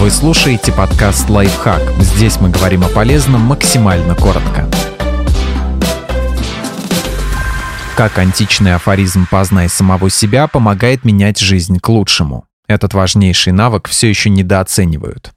Вы слушаете подкаст «Лайфхак». Здесь мы говорим о полезном максимально коротко. Как античный афоризм «познай самого себя» помогает менять жизнь к лучшему. Этот важнейший навык все еще недооценивают.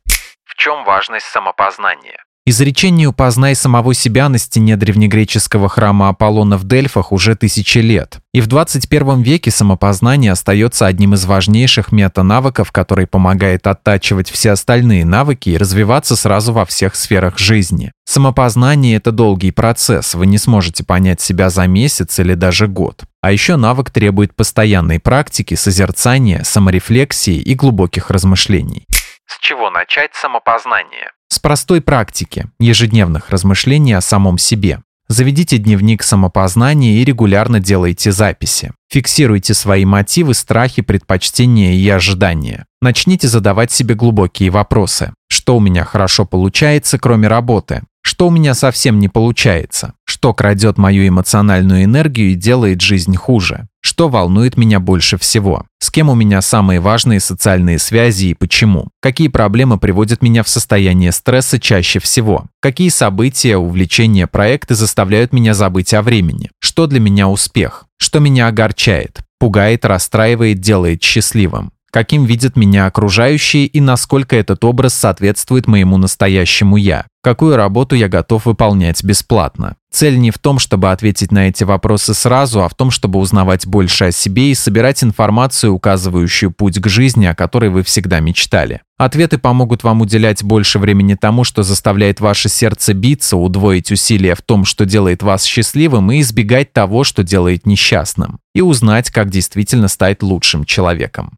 В чем важность самопознания? Изречению «познай самого себя» на стене древнегреческого храма Аполлона в Дельфах уже тысячи лет. И в 21 веке самопознание остается одним из важнейших метанавыков, который помогает оттачивать все остальные навыки и развиваться сразу во всех сферах жизни. Самопознание – это долгий процесс, вы не сможете понять себя за месяц или даже год. А еще навык требует постоянной практики, созерцания, саморефлексии и глубоких размышлений. С чего начать самопознание? С простой практики, ежедневных размышлений о самом себе. Заведите дневник самопознания и регулярно делайте записи. Фиксируйте свои мотивы, страхи, предпочтения и ожидания. Начните задавать себе глубокие вопросы. Что у меня хорошо получается, кроме работы? Что у меня совсем не получается? Что крадет мою эмоциональную энергию и делает жизнь хуже? Что волнует меня больше всего? С кем у меня самые важные социальные связи и почему? Какие проблемы приводят меня в состояние стресса чаще всего? Какие события, увлечения, проекты заставляют меня забыть о времени? Что для меня успех? Что меня огорчает? Пугает, расстраивает, делает счастливым? Каким видят меня окружающие и насколько этот образ соответствует моему настоящему «я», какую работу я готов выполнять бесплатно. Цель не в том, чтобы ответить на эти вопросы сразу, а в том, чтобы узнавать больше о себе и собирать информацию, указывающую путь к жизни, о которой вы всегда мечтали. Ответы помогут вам уделять больше времени тому, что заставляет ваше сердце биться, удвоить усилия в том, что делает вас счастливым, и избегать того, что делает несчастным. И узнать, как действительно стать лучшим человеком.